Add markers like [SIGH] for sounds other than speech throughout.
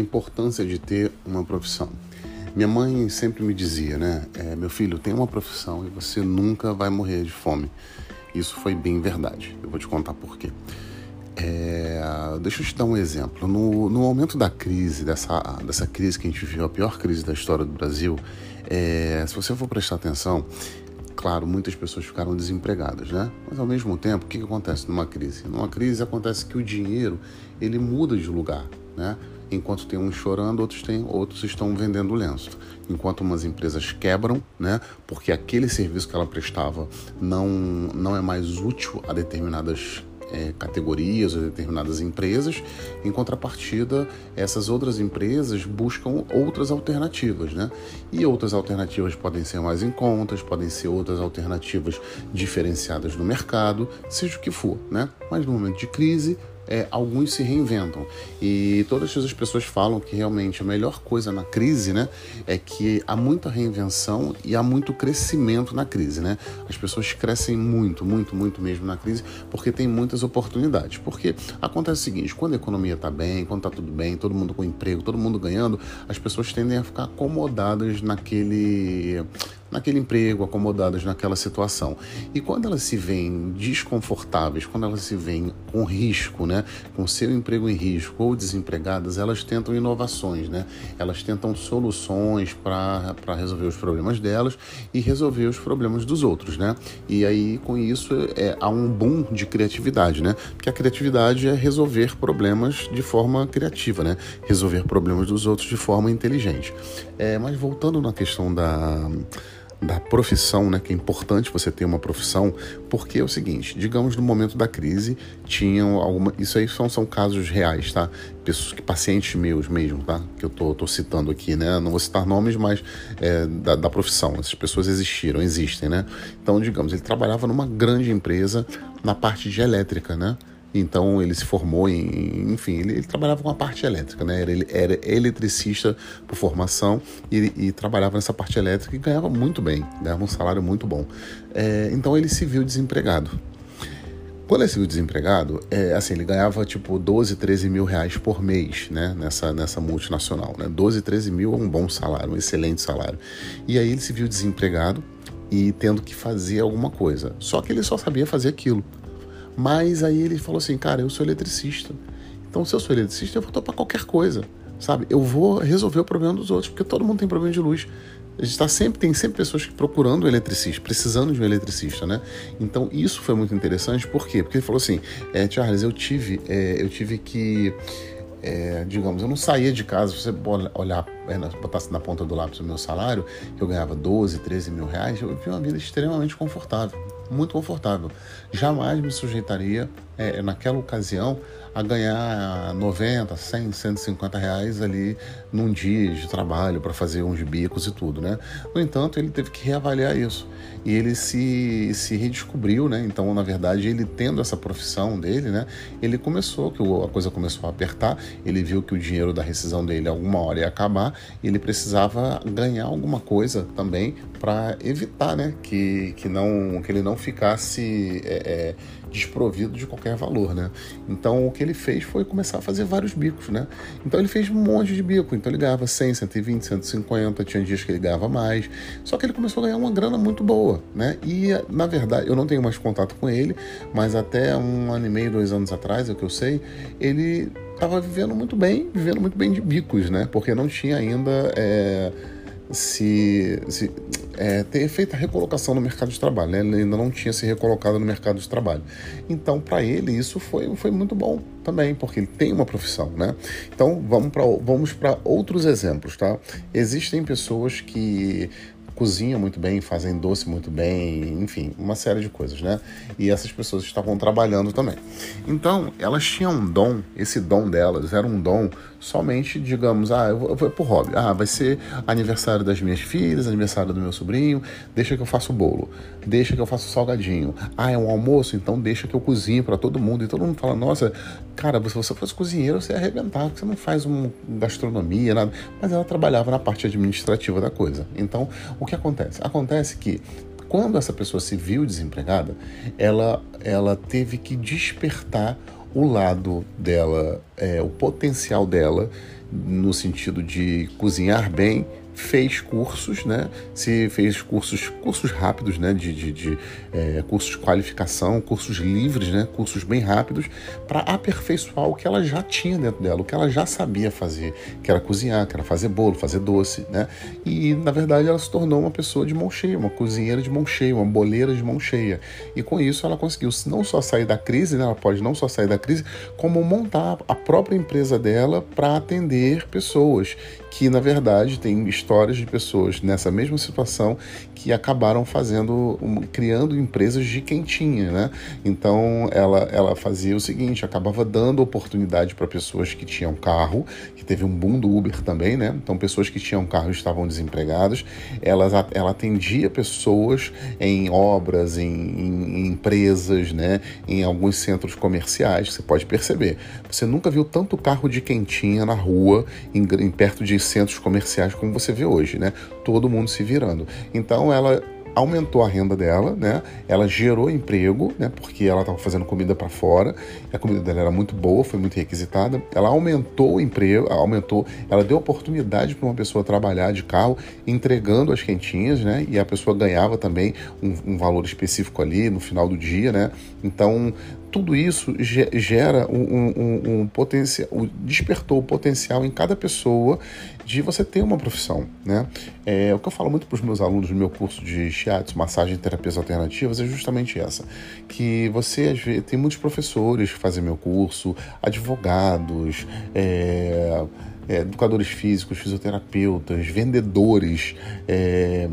importância de ter uma profissão. Minha mãe sempre me dizia, né? É, meu filho, tem uma profissão e você nunca vai morrer de fome. Isso foi bem verdade. Eu vou te contar por quê. É, deixa eu te dar um exemplo. No, no momento da crise, dessa, dessa crise que a gente viu, a pior crise da história do Brasil, é, se você for prestar atenção, claro, muitas pessoas ficaram desempregadas, né? Mas ao mesmo tempo, o que, que acontece numa crise? Numa crise acontece que o dinheiro ele muda de lugar, né? Enquanto tem uns chorando, outros, tem, outros estão vendendo lenço. Enquanto umas empresas quebram, né? Porque aquele serviço que ela prestava não, não é mais útil a determinadas é, categorias ou determinadas empresas. Em contrapartida, essas outras empresas buscam outras alternativas, né? E outras alternativas podem ser mais em contas, podem ser outras alternativas diferenciadas no mercado, seja o que for, né? Mas no momento de crise, é, alguns se reinventam. E todas as pessoas falam que realmente a melhor coisa na crise né, é que há muita reinvenção e há muito crescimento na crise. Né? As pessoas crescem muito, muito, muito mesmo na crise porque tem muitas oportunidades. Porque acontece o seguinte: quando a economia está bem, quando está tudo bem, todo mundo com emprego, todo mundo ganhando, as pessoas tendem a ficar acomodadas naquele naquele emprego, acomodadas naquela situação. E quando elas se veem desconfortáveis, quando elas se veem com risco, né, com seu emprego em risco ou desempregadas, elas tentam inovações, né? Elas tentam soluções para resolver os problemas delas e resolver os problemas dos outros, né? E aí com isso é, há um boom de criatividade, né? Porque a criatividade é resolver problemas de forma criativa, né? Resolver problemas dos outros de forma inteligente. É, mas voltando na questão da da profissão, né, que é importante você ter uma profissão, porque é o seguinte, digamos no momento da crise, tinham alguma, isso aí são, são casos reais, tá? Pessoas pacientes meus mesmo, tá? Que eu tô, tô citando aqui, né? Não vou citar nomes, mas é, da, da profissão, essas pessoas existiram, existem, né? Então, digamos, ele trabalhava numa grande empresa na parte de elétrica, né? Então ele se formou em, enfim, ele, ele, trabalhava com a parte elétrica, né? Era, ele era eletricista por formação e, e, trabalhava nessa parte elétrica e ganhava muito bem, ganhava um salário muito bom. É, então ele se viu desempregado. Quando ele se viu desempregado, é, assim, ele ganhava tipo 12, 13 mil reais por mês, né? Nessa, nessa multinacional, né? 12, 13 mil é um bom salário, um excelente salário. E aí ele se viu desempregado e tendo que fazer alguma coisa. Só que ele só sabia fazer aquilo. Mas aí ele falou assim, cara, eu sou eletricista. Então, se eu sou eletricista, eu vou topar qualquer coisa, sabe? Eu vou resolver o problema dos outros, porque todo mundo tem problema de luz. A gente tá sempre, tem sempre pessoas procurando um eletricista, precisando de um eletricista, né? Então, isso foi muito interessante, por quê? Porque ele falou assim, é, Charles, eu tive, é, eu tive que é, digamos, eu não saía de casa, se você olhar, é, botasse na ponta do lápis o meu salário, eu ganhava 12, 13 mil reais, eu vivia uma vida extremamente confortável, muito confortável. Jamais me sujeitaria, é, naquela ocasião, a ganhar 90, 100, 150 reais ali num dia de trabalho para fazer uns bicos e tudo, né? No entanto, ele teve que reavaliar isso e ele se, se redescobriu, né? Então, na verdade, ele tendo essa profissão dele, né? Ele começou, que a coisa começou a apertar, ele viu que o dinheiro da rescisão dele alguma hora ia acabar e ele precisava ganhar alguma coisa também para evitar, né? Que, que, não, que ele não ficasse... É, é, desprovido de qualquer valor, né? Então o que ele fez foi começar a fazer vários bicos, né? Então ele fez um monte de bico, então ele ganhava 100, 120, 150, tinha dias que ele ganhava mais, só que ele começou a ganhar uma grana muito boa, né? E na verdade, eu não tenho mais contato com ele, mas até um ano e meio, dois anos atrás, é o que eu sei, ele estava vivendo muito bem, vivendo muito bem de bicos, né? Porque não tinha ainda é, se, se é, ter feito a recolocação no mercado de trabalho. Né? Ele ainda não tinha se recolocado no mercado de trabalho. Então, para ele, isso foi, foi muito bom também, porque ele tem uma profissão. Né? Então, vamos para vamos outros exemplos. Tá? Existem pessoas que cozinham muito bem, fazem doce muito bem, enfim, uma série de coisas, né? E essas pessoas estavam trabalhando também. Então, elas tinham um dom, esse dom delas era um dom somente, digamos, ah, eu vou, eu vou pro hobby. Ah, vai ser aniversário das minhas filhas, aniversário do meu sobrinho, deixa que eu faço o bolo, deixa que eu faço salgadinho. Ah, é um almoço, então deixa que eu cozinho para todo mundo. E todo mundo fala, nossa, cara, se você fosse cozinheiro, você ia arrebentar, você não faz uma gastronomia, nada. Mas ela trabalhava na parte administrativa da coisa. Então, o que acontece? Acontece que quando essa pessoa se viu desempregada, ela, ela teve que despertar o lado dela, é, o potencial dela no sentido de cozinhar bem, fez cursos, né? Se fez cursos, cursos rápidos, né? De, de, de é, cursos de qualificação, cursos livres, né? Cursos bem rápidos para aperfeiçoar o que ela já tinha dentro dela, o que ela já sabia fazer, que era cozinhar, que era fazer bolo, fazer doce, né? E na verdade ela se tornou uma pessoa de mão cheia, uma cozinheira de mão cheia, uma boleira de mão cheia. E com isso ela conseguiu não só sair da crise, né? Ela pode não só sair da crise, como montar a própria empresa dela para atender pessoas que na verdade tem histórias de pessoas nessa mesma situação que acabaram fazendo, criando empresas de quentinha, né? Então ela, ela fazia o seguinte, acabava dando oportunidade para pessoas que tinham carro, que teve um boom do Uber também, né? Então pessoas que tinham carro estavam desempregadas, ela, ela atendia pessoas em obras, em, em, em empresas, né? Em alguns centros comerciais, você pode perceber. Você nunca viu tanto carro de quentinha na rua, em, em perto de centros comerciais como você vê hoje, né? Todo mundo se virando. Então ela aumentou a renda dela, né? Ela gerou emprego, né? Porque ela estava fazendo comida para fora, a comida dela era muito boa, foi muito requisitada. Ela aumentou o emprego, aumentou, ela deu oportunidade para uma pessoa trabalhar de carro, entregando as quentinhas, né? E a pessoa ganhava também um, um valor específico ali no final do dia, né? Então tudo isso gera um, um, um potencial, despertou o potencial em cada pessoa de você ter uma profissão, né? É, o que eu falo muito para os meus alunos no meu curso de shiatsu, massagem e terapias alternativas é justamente essa, que você tem muitos professores que fazem meu curso, advogados, é, é, educadores físicos, fisioterapeutas, vendedores, é,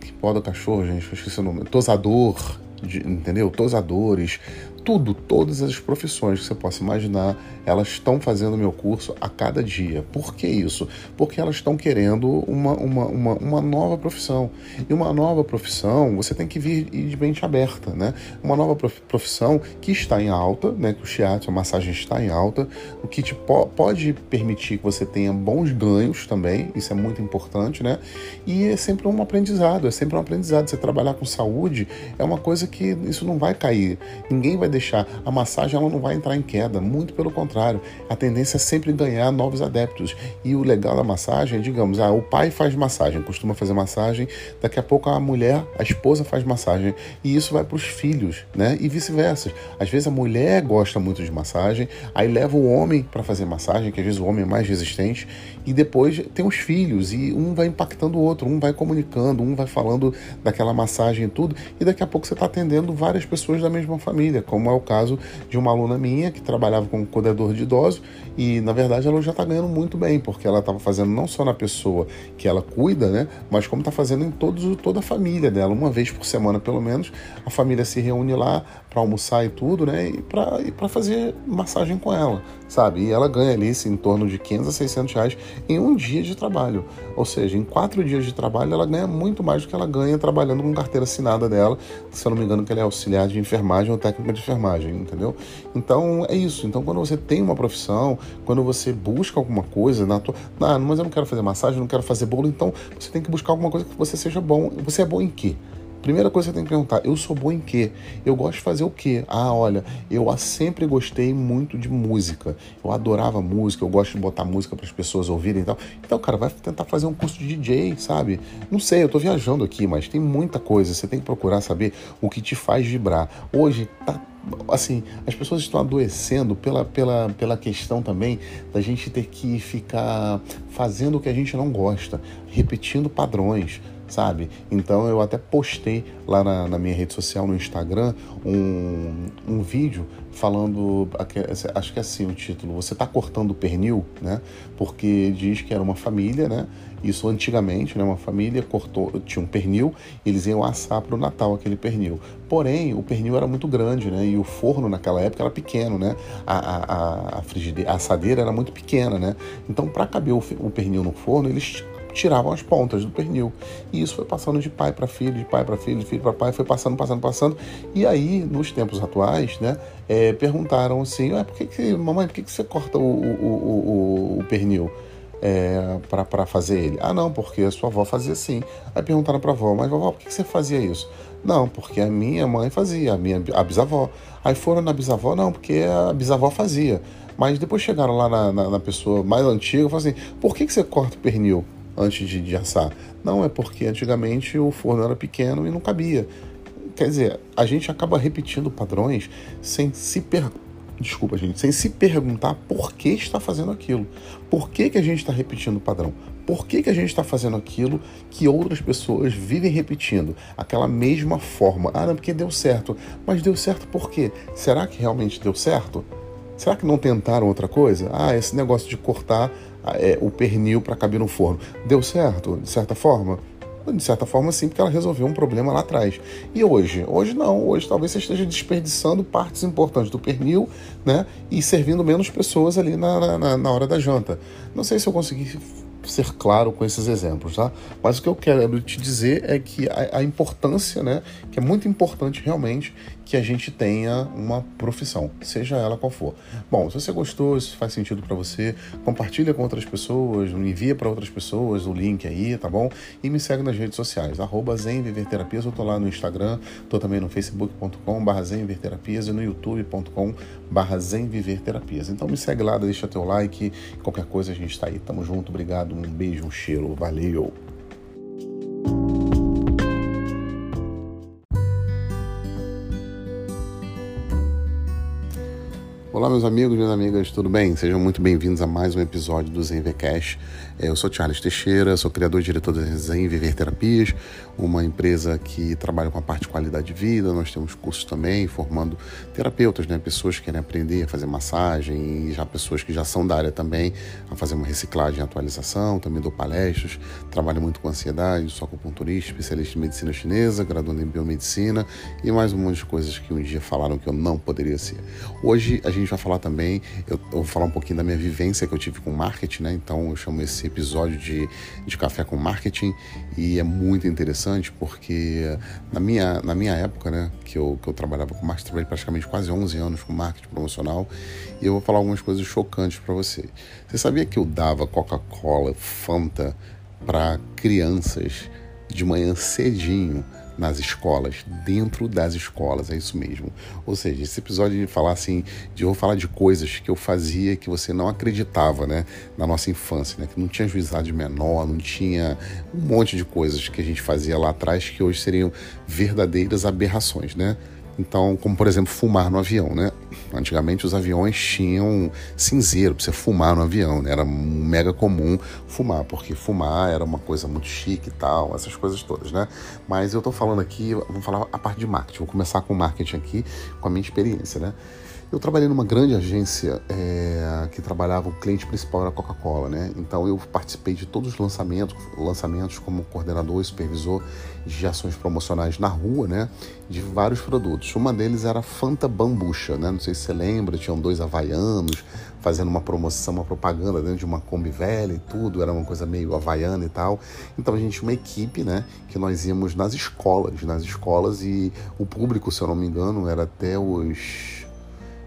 que poda cachorro, gente, esqueci o nome, tosador, de, entendeu? Tosadores, tudo, todas as profissões que você possa imaginar, elas estão fazendo meu curso a cada dia. Por que isso? Porque elas estão querendo uma, uma, uma, uma nova profissão. E uma nova profissão, você tem que vir de mente aberta, né? Uma nova profissão que está em alta, né? Que o shiatsu, a massagem está em alta, o que te po pode permitir que você tenha bons ganhos também, isso é muito importante, né? E é sempre um aprendizado, é sempre um aprendizado. Você trabalhar com saúde é uma coisa que isso não vai cair. Ninguém vai deixar. A massagem ela não vai entrar em queda, muito pelo contrário. A tendência é sempre ganhar novos adeptos. E o legal da massagem digamos, ah, o pai faz massagem, costuma fazer massagem, daqui a pouco a mulher, a esposa faz massagem. E isso vai para os filhos, né? E vice-versa. Às vezes a mulher gosta muito de massagem, aí leva o homem para fazer massagem, que às vezes o homem é mais resistente, e depois tem os filhos, e um vai impactando o outro, um vai comunicando, um vai falando daquela massagem e tudo, e daqui a pouco você está atendendo várias pessoas da mesma família, como como é o caso de uma aluna minha que trabalhava como cuidador de idoso e, na verdade, ela já está ganhando muito bem, porque ela estava fazendo não só na pessoa que ela cuida, né, mas como está fazendo em todos, toda a família dela. Uma vez por semana, pelo menos, a família se reúne lá para almoçar e tudo, né, e para fazer massagem com ela, sabe? E ela ganha ali em torno de 500 a 600 reais em um dia de trabalho. Ou seja, em quatro dias de trabalho, ela ganha muito mais do que ela ganha trabalhando com carteira assinada dela. Se eu não me engano, que ela é auxiliar de enfermagem ou técnica de enfermagem, entendeu? Então é isso. Então quando você tem uma profissão, quando você busca alguma coisa na tua. Ah, mas eu não quero fazer massagem, não quero fazer bolo, então você tem que buscar alguma coisa que você seja bom. Você é bom em quê? Primeira coisa que você tem que perguntar, eu sou bom em quê? Eu gosto de fazer o quê? Ah, olha, eu sempre gostei muito de música. Eu adorava música, eu gosto de botar música para as pessoas ouvirem e tal. Então, cara, vai tentar fazer um curso de DJ, sabe? Não sei, eu tô viajando aqui, mas tem muita coisa. Você tem que procurar saber o que te faz vibrar. Hoje tá assim, as pessoas estão adoecendo pela, pela, pela questão também da gente ter que ficar fazendo o que a gente não gosta, repetindo padrões, sabe? Então eu até postei lá na, na minha rede social, no Instagram, um, um vídeo falando, acho que é assim o título, você está cortando o pernil, né? Porque diz que era uma família, né? Isso antigamente, né? Uma família cortou, tinha um pernil, eles iam assar para o Natal aquele pernil. Porém, o pernil era muito grande, né? E o forno naquela época era pequeno, né? A, a, a, frigideira, a assadeira era muito pequena, né? Então, para caber o, o pernil no forno, eles tiravam as pontas do pernil. E isso foi passando de pai para filho, de pai para filho, de filho para pai, foi passando, passando, passando. E aí, nos tempos atuais, né, é, perguntaram assim: ah, por que, que mamãe, por que, que você corta o, o, o, o pernil? É, para fazer ele. Ah, não, porque a sua avó fazia assim. Aí perguntaram para a avó, mas vovó, por que, que você fazia isso? Não, porque a minha mãe fazia, a minha a bisavó. Aí foram na bisavó, não, porque a bisavó fazia. Mas depois chegaram lá na, na, na pessoa mais antiga e falaram assim: por que, que você corta o pernil antes de, de assar? Não, é porque antigamente o forno era pequeno e não cabia. Quer dizer, a gente acaba repetindo padrões sem se per... Desculpa, gente, sem se perguntar por que está fazendo aquilo. Por que, que a gente está repetindo o padrão? Por que, que a gente está fazendo aquilo que outras pessoas vivem repetindo? Aquela mesma forma. Ah, não, porque deu certo. Mas deu certo por quê? Será que realmente deu certo? Será que não tentaram outra coisa? Ah, esse negócio de cortar é, o pernil para caber no forno. Deu certo, de certa forma? De certa forma, sim, porque ela resolveu um problema lá atrás. E hoje? Hoje não. Hoje talvez você esteja desperdiçando partes importantes do pernil, né? E servindo menos pessoas ali na, na, na hora da janta. Não sei se eu consegui ser claro com esses exemplos, tá? Mas o que eu quero te dizer é que a, a, importância, né, que é muito importante realmente que a gente tenha uma profissão, seja ela qual for. Bom, se você gostou, se faz sentido para você, compartilha com outras pessoas, envia para outras pessoas o link aí, tá bom? E me segue nas redes sociais, arroba Terapias, eu tô lá no Instagram, tô também no facebook.com barra e no youtube.com barra Terapias. Então me segue lá, deixa teu like, qualquer coisa a gente tá aí, tamo junto, obrigado, um beijo, um cheiro, valeu! Olá, meus amigos, minhas amigas, tudo bem? Sejam muito bem-vindos a mais um episódio do ZenVcast. É, eu sou Charles Teixeira, sou criador e diretor da Zen Viver Terapias, uma empresa que trabalha com a parte de qualidade de vida. Nós temos cursos também formando terapeutas, né? pessoas que querem aprender a fazer massagem e já pessoas que já são da área também a fazer uma reciclagem e atualização. Também dou palestras, trabalho muito com ansiedade, sou acupunturista, especialista em medicina chinesa, graduando em biomedicina e mais um monte de coisas que um dia falaram que eu não poderia ser. Hoje a gente gente vai falar também, eu, eu, vou falar um pouquinho da minha vivência que eu tive com marketing, né? Então eu chamo esse episódio de, de Café com Marketing e é muito interessante porque na minha, na minha época, né, que eu, que eu trabalhava com marketing, trabalhei praticamente quase 11 anos com marketing promocional e eu vou falar algumas coisas chocantes para você. Você sabia que eu dava Coca-Cola, Fanta para crianças de manhã cedinho? Nas escolas, dentro das escolas, é isso mesmo. Ou seja, esse episódio de falar assim, de eu falar de coisas que eu fazia que você não acreditava, né, na nossa infância, né, que não tinha juizado de menor, não tinha um monte de coisas que a gente fazia lá atrás que hoje seriam verdadeiras aberrações, né? Então, como por exemplo, fumar no avião, né? Antigamente os aviões tinham cinzeiro para você fumar no avião, né? Era mega comum fumar, porque fumar era uma coisa muito chique e tal, essas coisas todas, né? Mas eu tô falando aqui, vamos falar a parte de marketing. Vou começar com marketing aqui, com a minha experiência, né? Eu trabalhei numa grande agência é, que trabalhava, o cliente principal era a Coca-Cola, né? Então eu participei de todos os lançamentos, lançamentos como coordenador e supervisor de ações promocionais na rua, né? De vários produtos. Uma deles era Fanta Bambucha, né? Não sei se você lembra, tinham dois havaianos fazendo uma promoção, uma propaganda dentro de uma Kombi velha e tudo, era uma coisa meio havaiana e tal. Então a gente tinha uma equipe, né? Que nós íamos nas escolas, nas escolas e o público, se eu não me engano, era até os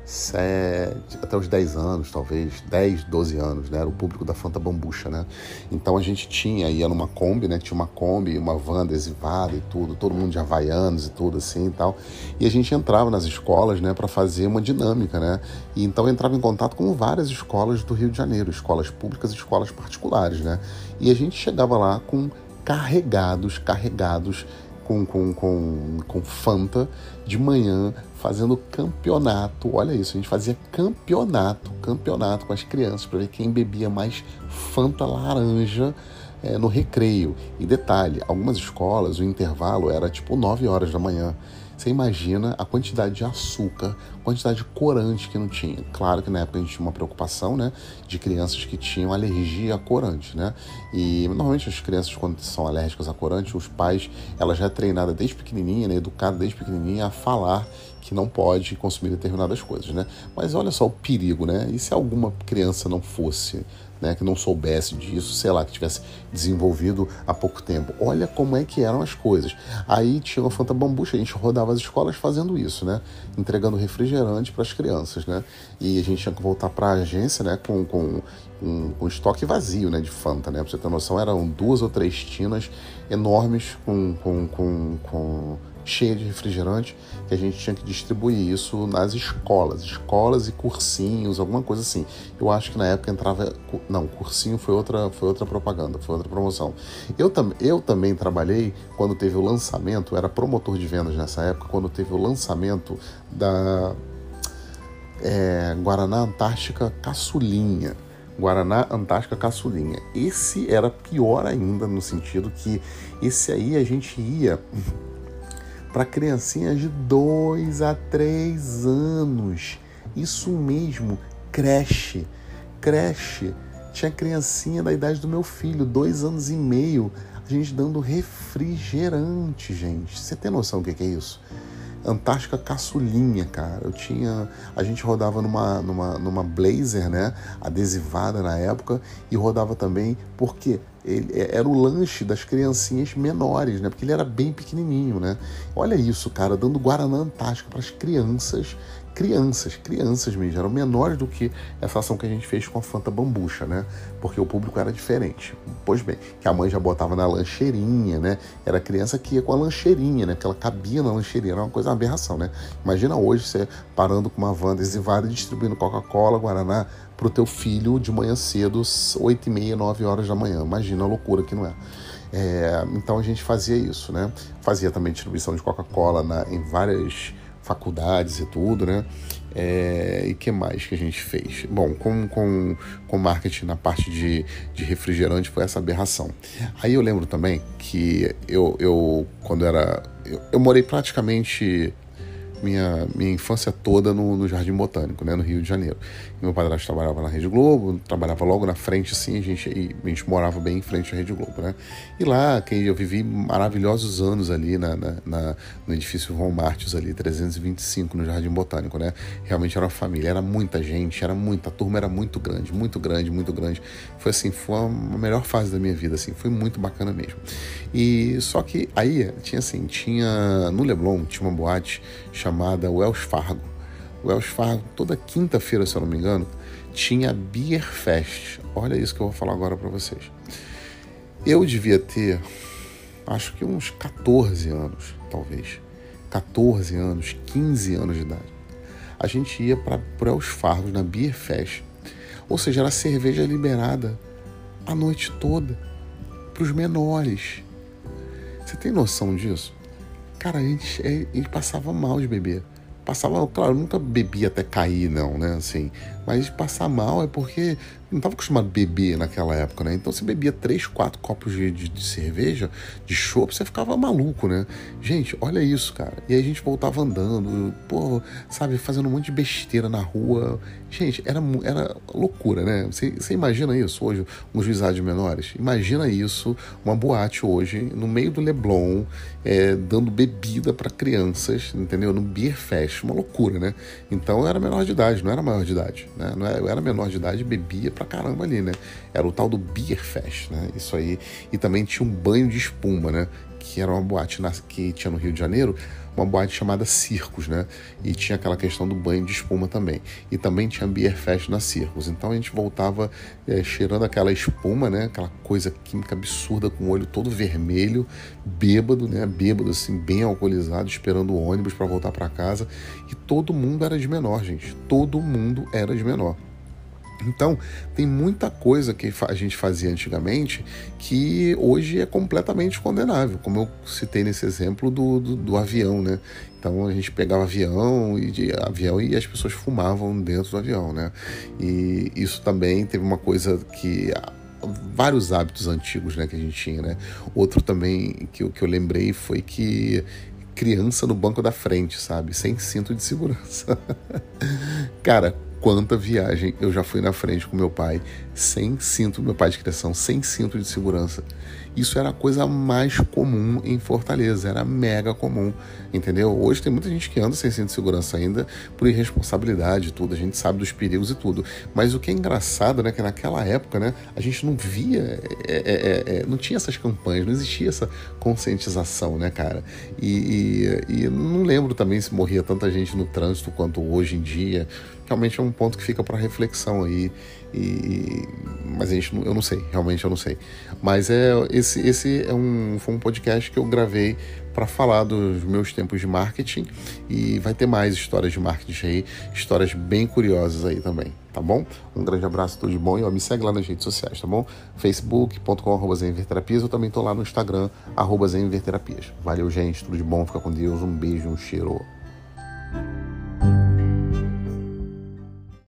sete, até os 10 anos, talvez, 10, 12 anos, né? Era o público da Fanta Bambucha, né? Então a gente tinha, ia numa Kombi, né? Tinha uma Kombi, uma van adesivada e tudo, todo mundo de Havaianos e tudo assim e tal. E a gente entrava nas escolas, né, para fazer uma dinâmica, né? E então entrava em contato com várias escolas do Rio de Janeiro, escolas públicas e escolas particulares, né? E a gente chegava lá com carregados, carregados com, com, com, com Fanta de manhã fazendo campeonato. Olha isso, a gente fazia campeonato, campeonato com as crianças para ver quem bebia mais Fanta laranja é, no recreio. E detalhe, algumas escolas o intervalo era tipo 9 horas da manhã. Você imagina a quantidade de açúcar, quantidade de corante que não tinha. Claro que na época a gente tinha uma preocupação, né, de crianças que tinham alergia a corante, né? E normalmente as crianças quando são alérgicas a corante, os pais, ela já é treinada desde pequenininha, né, educada desde pequenininha a falar que não pode consumir determinadas coisas, né? Mas olha só o perigo, né? E se alguma criança não fosse né, que não soubesse disso, sei lá, que tivesse desenvolvido há pouco tempo. Olha como é que eram as coisas. Aí tinha o Fanta Bambucha, a gente rodava as escolas fazendo isso, né, entregando refrigerante para as crianças, né, e a gente tinha que voltar para a agência, né, com, com um, um, estoque vazio, né, de Fanta, né, para você ter noção, eram duas ou três tinas enormes com, com, com, com cheia de refrigerante, que a gente tinha que distribuir isso nas escolas, escolas e cursinhos, alguma coisa assim. Eu acho que na época entrava, não, cursinho foi outra, foi outra propaganda, foi outra promoção. Eu, tam, eu também trabalhei quando teve o lançamento, era promotor de vendas nessa época, quando teve o lançamento da é, Guaraná Antártica Caçulinha. Guaraná Antártica Caçulinha. Esse era pior ainda no sentido que esse aí a gente ia para criancinhas de 2 a 3 anos. Isso mesmo, creche. Creche. Tinha criancinha da idade do meu filho, dois anos e meio, a gente dando refrigerante, gente. Você tem noção do que é isso? Antártica caçulinha, cara. Eu tinha. A gente rodava numa, numa, numa Blazer, né? Adesivada na época, e rodava também, porque ele, é, era o lanche das criancinhas menores, né? Porque ele era bem pequenininho, né? Olha isso, cara, dando Guaraná Antártica para as crianças crianças, crianças mesmo, eram menores do que essa ação que a gente fez com a Fanta Bambucha, né? Porque o público era diferente. Pois bem, que a mãe já botava na lancheirinha, né? Era criança que ia com a lancheirinha, né? Que ela cabia na lancheirinha, era uma coisa, uma aberração, né? Imagina hoje você parando com uma van adesivada e distribuindo Coca-Cola, Guaraná pro teu filho de manhã cedo, 8 e meia, 9 horas da manhã. Imagina a loucura que não é. É, então a gente fazia isso, né? Fazia também distribuição de Coca-Cola em várias faculdades e tudo, né? É, e que mais que a gente fez? Bom, com, com, com marketing na parte de, de refrigerante foi essa aberração. Aí eu lembro também que eu, eu quando era. Eu, eu morei praticamente minha, minha infância toda no, no, Jardim Botânico, né, no Rio de Janeiro. Meu padrasto trabalhava na Rede Globo, trabalhava logo na frente, assim, a gente, a gente morava bem em frente à Rede Globo, né? E lá, que eu vivi maravilhosos anos ali na, na, na no edifício Von Martius ali, 325, no Jardim Botânico, né? Realmente era uma família, era muita gente, era muita, a turma era muito grande, muito grande, muito grande. Foi assim, foi a melhor fase da minha vida, assim, foi muito bacana mesmo. E só que aí, tinha assim, tinha, no Leblon, tinha uma boate chamada Wells Fargo. Wells Fargo, toda quinta-feira, se eu não me engano, tinha Beer Fest. Olha isso que eu vou falar agora para vocês. Eu devia ter, acho que uns 14 anos, talvez. 14 anos, 15 anos de idade. A gente ia para Wells Fargo na Beer Fest. Ou seja, era cerveja liberada a noite toda para os menores. Você tem noção disso? Cara, a gente, a gente passava mal de beber. Passava, claro, nunca bebia até cair, não, né? Assim, mas passar mal é porque não estava acostumado a beber naquela época, né? Então você bebia três, quatro copos de, de, de cerveja, de chopp, você ficava maluco, né? Gente, olha isso, cara. E aí a gente voltava andando, pô, sabe, fazendo um monte de besteira na rua. Gente, era, era loucura, né? Você, você imagina isso hoje, uns juizados menores? Imagina isso, uma boate hoje, no meio do Leblon, é, dando bebida para crianças, entendeu? No Beer Fest, uma loucura, né? Então eu era menor de idade, não era maior de idade, né? É, eu era menor de idade bebia pra caramba ali, né? Era o tal do Beer Fest, né? Isso aí. E também tinha um banho de espuma, né? Que era uma boate na, que tinha no Rio de Janeiro, uma boate chamada Circos, né? E tinha aquela questão do banho de espuma também. E também tinha Beer Fest na Circos. Então a gente voltava é, cheirando aquela espuma, né? Aquela coisa química absurda, com o olho todo vermelho, bêbado, né? Bêbado, assim, bem alcoolizado, esperando o ônibus para voltar para casa. E todo mundo era de menor, gente. Todo mundo era de menor. Então, tem muita coisa que a gente fazia antigamente que hoje é completamente condenável, como eu citei nesse exemplo do, do, do avião, né? Então a gente pegava avião e de avião e as pessoas fumavam dentro do avião, né? E isso também teve uma coisa que vários hábitos antigos, né, que a gente tinha, né? Outro também que, que eu lembrei foi que criança no banco da frente, sabe? Sem cinto de segurança. [LAUGHS] Cara, quanta viagem eu já fui na frente com meu pai, sem cinto, meu pai de criação, sem cinto de segurança. Isso era a coisa mais comum em Fortaleza, era mega comum, entendeu? Hoje tem muita gente que anda sem cinto de segurança ainda por irresponsabilidade e tudo, a gente sabe dos perigos e tudo. Mas o que é engraçado, né, que naquela época, né, a gente não via, é, é, é, é não tinha essas campanhas, não existia essa conscientização, né, cara? E, e, e não lembro também se morria tanta gente no trânsito quanto hoje em dia. Realmente é um ponto que fica para reflexão aí. E, mas a gente, eu não sei, realmente eu não sei. Mas é esse, esse é um, foi um podcast que eu gravei para falar dos meus tempos de marketing e vai ter mais histórias de marketing aí, histórias bem curiosas aí também, tá bom? Um grande abraço, tudo de bom e ó, me segue lá nas redes sociais, tá bom? facebook.com.br Terapias, eu também tô lá no Instagram, arroba Terapias. Valeu, gente, tudo de bom, fica com Deus, um beijo, um cheiro.